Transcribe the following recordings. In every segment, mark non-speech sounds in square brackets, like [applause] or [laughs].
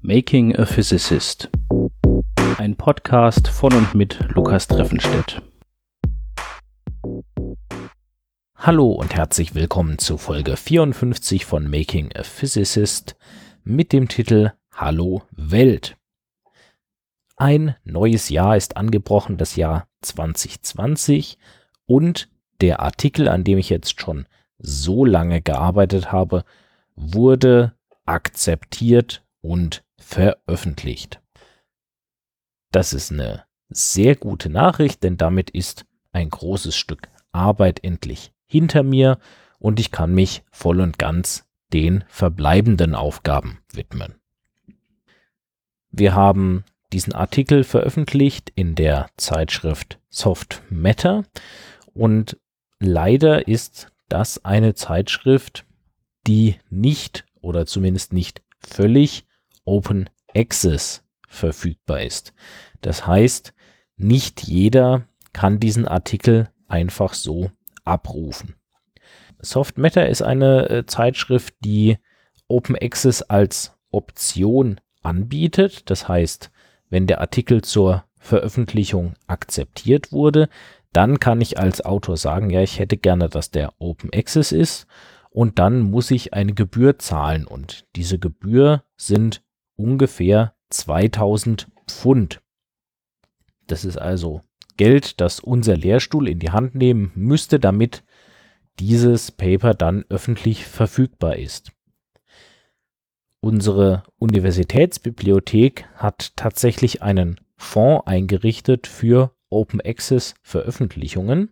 Making a Physicist. Ein Podcast von und mit Lukas Treffenstedt. Hallo und herzlich willkommen zu Folge 54 von Making a Physicist mit dem Titel Hallo Welt. Ein neues Jahr ist angebrochen, das Jahr 2020 und der Artikel, an dem ich jetzt schon so lange gearbeitet habe, wurde akzeptiert und veröffentlicht. Das ist eine sehr gute Nachricht, denn damit ist ein großes Stück Arbeit endlich hinter mir und ich kann mich voll und ganz den verbleibenden Aufgaben widmen. Wir haben diesen Artikel veröffentlicht in der Zeitschrift Soft Matter und leider ist das eine Zeitschrift, die nicht oder zumindest nicht völlig Open Access verfügbar ist. Das heißt, nicht jeder kann diesen Artikel einfach so abrufen. Soft Matter ist eine äh, Zeitschrift, die Open Access als Option anbietet. Das heißt, wenn der Artikel zur Veröffentlichung akzeptiert wurde, dann kann ich als Autor sagen, ja, ich hätte gerne, dass der Open Access ist und dann muss ich eine Gebühr zahlen und diese Gebühr sind ungefähr 2000 Pfund. Das ist also Geld, das unser Lehrstuhl in die Hand nehmen müsste, damit dieses Paper dann öffentlich verfügbar ist. Unsere Universitätsbibliothek hat tatsächlich einen Fonds eingerichtet für Open Access Veröffentlichungen,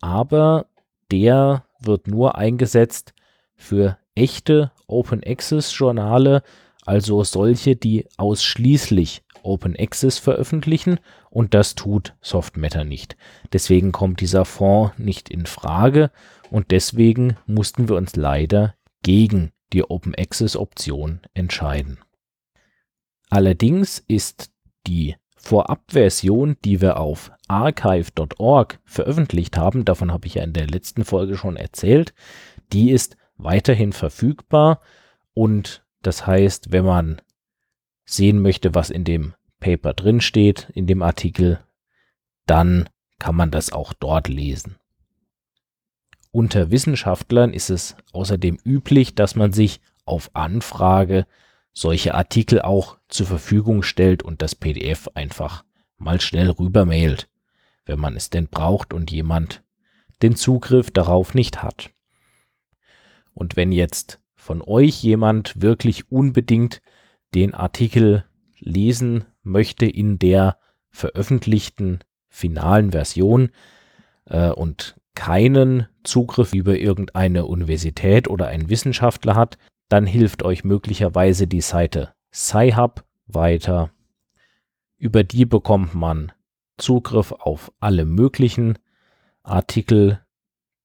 aber der wird nur eingesetzt für echte Open Access Journale, also solche, die ausschließlich Open Access veröffentlichen und das tut Softmatter nicht. Deswegen kommt dieser Fonds nicht in Frage und deswegen mussten wir uns leider gegen die Open Access Option entscheiden. Allerdings ist die Vorabversion, die wir auf archive.org veröffentlicht haben, davon habe ich ja in der letzten Folge schon erzählt, die ist weiterhin verfügbar und das heißt, wenn man sehen möchte, was in dem Paper drin steht, in dem Artikel, dann kann man das auch dort lesen. Unter Wissenschaftlern ist es außerdem üblich, dass man sich auf Anfrage solche Artikel auch zur Verfügung stellt und das PDF einfach mal schnell rübermailt, wenn man es denn braucht und jemand den Zugriff darauf nicht hat. Und wenn jetzt von euch jemand wirklich unbedingt den Artikel lesen möchte in der veröffentlichten finalen Version äh, und keinen Zugriff über irgendeine Universität oder einen Wissenschaftler hat, dann hilft euch möglicherweise die Seite Sci-Hub weiter. Über die bekommt man Zugriff auf alle möglichen Artikel,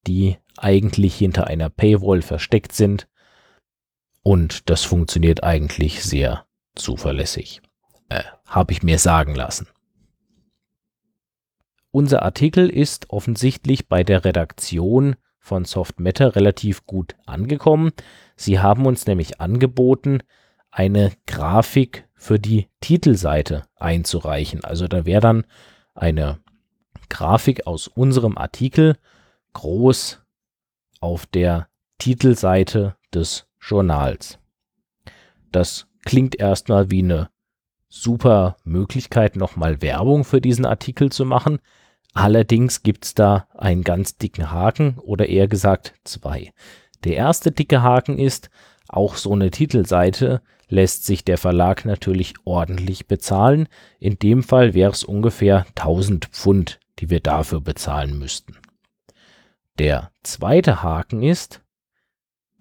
die eigentlich hinter einer Paywall versteckt sind. Und das funktioniert eigentlich sehr zuverlässig. Äh, Habe ich mir sagen lassen. Unser Artikel ist offensichtlich bei der Redaktion von Softmatter relativ gut angekommen. Sie haben uns nämlich angeboten, eine Grafik für die Titelseite einzureichen. Also da wäre dann eine Grafik aus unserem Artikel groß auf der Titelseite des Journals. Das klingt erstmal wie eine super Möglichkeit, nochmal Werbung für diesen Artikel zu machen. Allerdings gibt es da einen ganz dicken Haken oder eher gesagt zwei. Der erste dicke Haken ist, auch so eine Titelseite lässt sich der Verlag natürlich ordentlich bezahlen. In dem Fall wäre es ungefähr 1000 Pfund, die wir dafür bezahlen müssten. Der zweite Haken ist,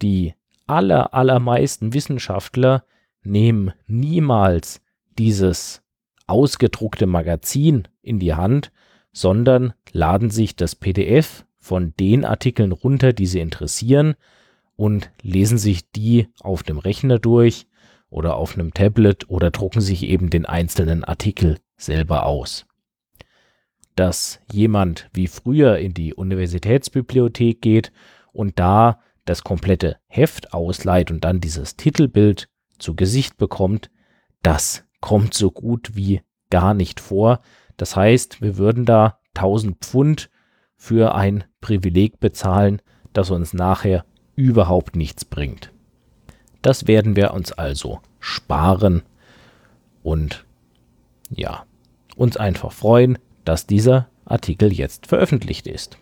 die aller, allermeisten Wissenschaftler nehmen niemals dieses ausgedruckte Magazin in die Hand, sondern laden sich das PDF von den Artikeln runter, die sie interessieren und lesen sich die auf dem Rechner durch oder auf einem Tablet oder drucken sich eben den einzelnen Artikel selber aus. Dass jemand wie früher in die Universitätsbibliothek geht und da das komplette Heft ausleiht und dann dieses Titelbild zu Gesicht bekommt, das kommt so gut wie gar nicht vor. Das heißt, wir würden da 1000 Pfund für ein Privileg bezahlen, das uns nachher überhaupt nichts bringt. Das werden wir uns also sparen und ja, uns einfach freuen, dass dieser Artikel jetzt veröffentlicht ist.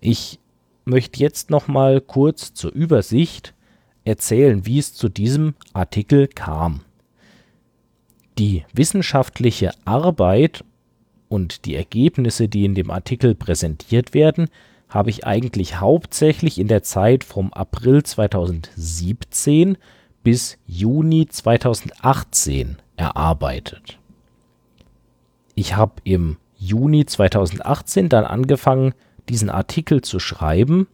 Ich möchte jetzt noch mal kurz zur Übersicht erzählen, wie es zu diesem Artikel kam. Die wissenschaftliche Arbeit und die Ergebnisse, die in dem Artikel präsentiert werden, habe ich eigentlich hauptsächlich in der Zeit vom April 2017 bis Juni 2018 erarbeitet. Ich habe im Juni 2018 dann angefangen, diesen Artikel zu schreiben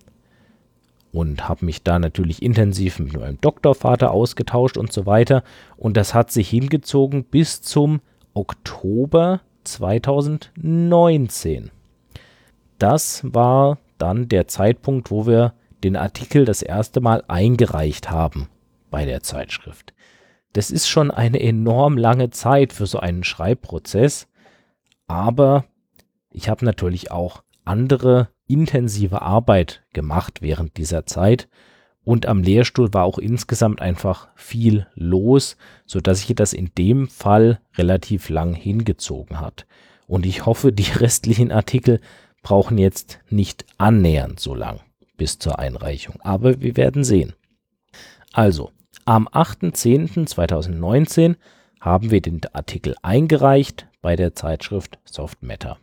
und habe mich da natürlich intensiv mit meinem Doktorvater ausgetauscht und so weiter. Und das hat sich hingezogen bis zum Oktober 2019. Das war dann der Zeitpunkt, wo wir den Artikel das erste Mal eingereicht haben bei der Zeitschrift. Das ist schon eine enorm lange Zeit für so einen Schreibprozess, aber ich habe natürlich auch andere intensive Arbeit gemacht während dieser Zeit und am Lehrstuhl war auch insgesamt einfach viel los, so dass sich das in dem Fall relativ lang hingezogen hat. Und ich hoffe, die [laughs] restlichen Artikel brauchen jetzt nicht annähernd so lang bis zur Einreichung, aber wir werden sehen. Also, am 8.10.2019 haben wir den Artikel eingereicht bei der Zeitschrift Soft Matter.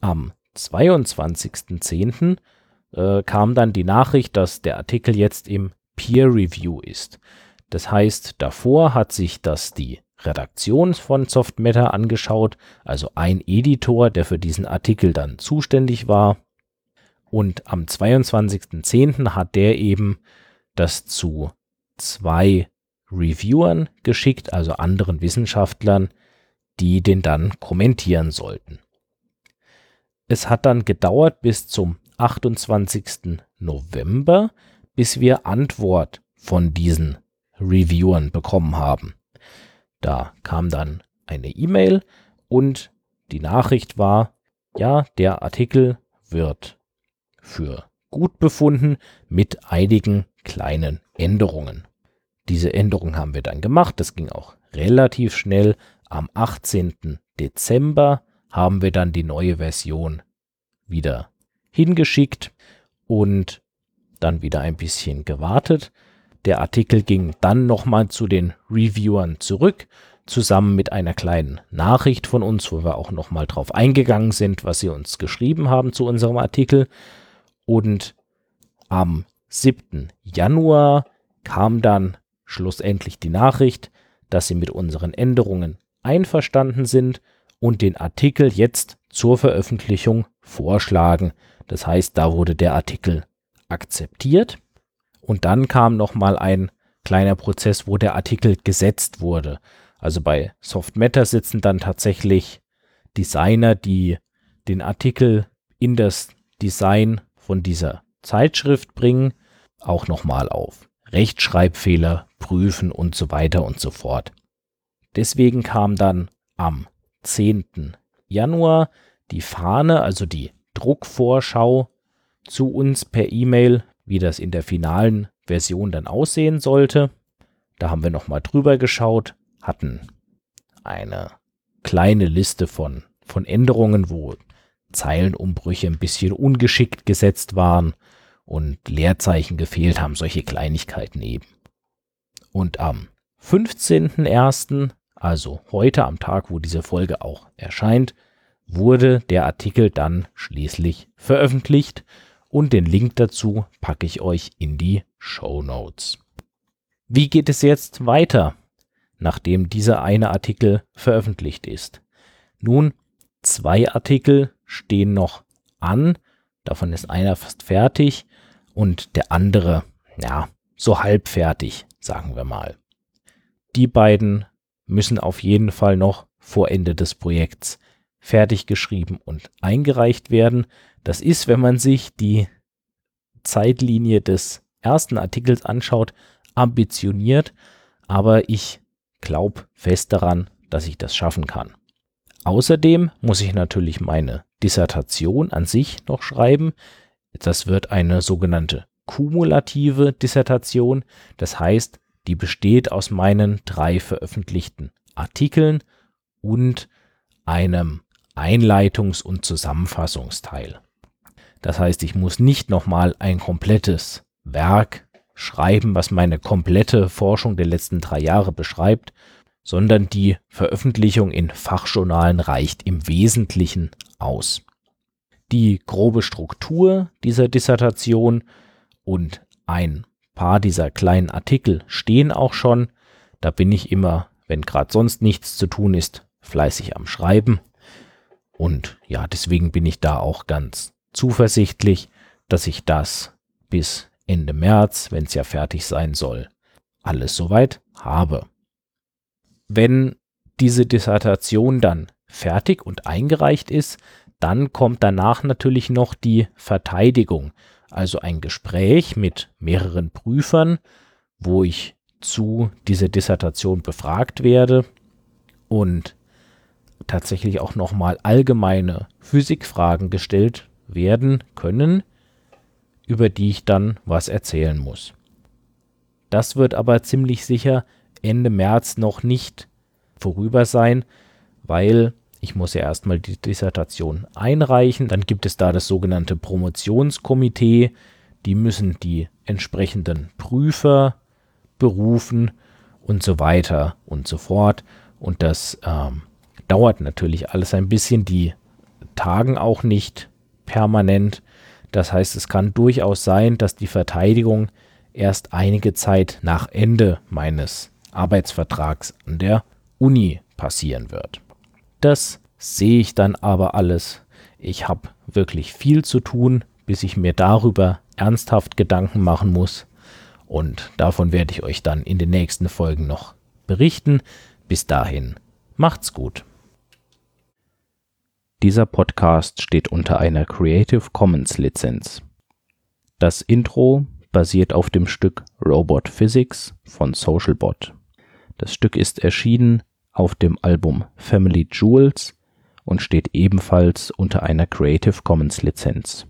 Am 22.10. Äh, kam dann die Nachricht, dass der Artikel jetzt im Peer Review ist. Das heißt, davor hat sich das die Redaktion von Softmatter angeschaut, also ein Editor, der für diesen Artikel dann zuständig war. Und am 22.10. hat der eben das zu zwei Reviewern geschickt, also anderen Wissenschaftlern, die den dann kommentieren sollten. Es hat dann gedauert bis zum 28. November, bis wir Antwort von diesen Reviewern bekommen haben. Da kam dann eine E-Mail und die Nachricht war, ja, der Artikel wird für gut befunden mit einigen kleinen Änderungen. Diese Änderungen haben wir dann gemacht. Das ging auch relativ schnell. Am 18. Dezember haben wir dann die neue Version wieder hingeschickt und dann wieder ein bisschen gewartet. Der Artikel ging dann nochmal zu den Reviewern zurück, zusammen mit einer kleinen Nachricht von uns, wo wir auch nochmal drauf eingegangen sind, was sie uns geschrieben haben zu unserem Artikel. Und am 7. Januar kam dann schlussendlich die Nachricht, dass sie mit unseren Änderungen einverstanden sind und den Artikel jetzt zur Veröffentlichung vorschlagen. Das heißt, da wurde der Artikel akzeptiert und dann kam noch mal ein kleiner Prozess, wo der Artikel gesetzt wurde. Also bei Soft Matter sitzen dann tatsächlich Designer, die den Artikel in das Design von dieser Zeitschrift bringen, auch nochmal auf Rechtschreibfehler prüfen und so weiter und so fort. Deswegen kam dann am 10. Januar die Fahne, also die Druckvorschau zu uns per E-Mail, wie das in der finalen Version dann aussehen sollte. Da haben wir nochmal drüber geschaut, hatten eine kleine Liste von, von Änderungen, wo Zeilenumbrüche ein bisschen ungeschickt gesetzt waren und Leerzeichen gefehlt haben, solche Kleinigkeiten eben. Und am 15.01., also heute am Tag, wo diese Folge auch erscheint, wurde der Artikel dann schließlich veröffentlicht und den Link dazu packe ich euch in die Show Notes. Wie geht es jetzt weiter, nachdem dieser eine Artikel veröffentlicht ist? Nun, zwei Artikel stehen noch an, davon ist einer fast fertig und der andere, ja, so halb fertig, sagen wir mal. Die beiden müssen auf jeden Fall noch vor Ende des Projekts fertig geschrieben und eingereicht werden. Das ist, wenn man sich die Zeitlinie des ersten Artikels anschaut, ambitioniert, aber ich glaube fest daran, dass ich das schaffen kann. Außerdem muss ich natürlich meine Dissertation an sich noch schreiben. Das wird eine sogenannte kumulative Dissertation. Das heißt, die besteht aus meinen drei veröffentlichten Artikeln und einem Einleitungs- und Zusammenfassungsteil. Das heißt, ich muss nicht nochmal ein komplettes Werk schreiben, was meine komplette Forschung der letzten drei Jahre beschreibt, sondern die Veröffentlichung in Fachjournalen reicht im Wesentlichen aus. Die grobe Struktur dieser Dissertation und ein paar dieser kleinen Artikel stehen auch schon. Da bin ich immer, wenn gerade sonst nichts zu tun ist, fleißig am Schreiben. Und ja, deswegen bin ich da auch ganz zuversichtlich, dass ich das bis Ende März, wenn es ja fertig sein soll, alles soweit habe. Wenn diese Dissertation dann fertig und eingereicht ist, dann kommt danach natürlich noch die Verteidigung, also ein Gespräch mit mehreren Prüfern, wo ich zu dieser Dissertation befragt werde und tatsächlich auch nochmal allgemeine Physikfragen gestellt werden können, über die ich dann was erzählen muss. Das wird aber ziemlich sicher Ende März noch nicht vorüber sein, weil ich muss ja erstmal die Dissertation einreichen, dann gibt es da das sogenannte Promotionskomitee, die müssen die entsprechenden Prüfer berufen und so weiter und so fort. Und das ähm, dauert natürlich alles ein bisschen, die tagen auch nicht permanent. Das heißt, es kann durchaus sein, dass die Verteidigung erst einige Zeit nach Ende meines Arbeitsvertrags an der Uni passieren wird. Das sehe ich dann aber alles. Ich habe wirklich viel zu tun, bis ich mir darüber ernsthaft Gedanken machen muss. Und davon werde ich euch dann in den nächsten Folgen noch berichten. Bis dahin, macht's gut. Dieser Podcast steht unter einer Creative Commons Lizenz. Das Intro basiert auf dem Stück Robot Physics von Socialbot. Das Stück ist erschienen auf dem Album Family Jewels und steht ebenfalls unter einer Creative Commons Lizenz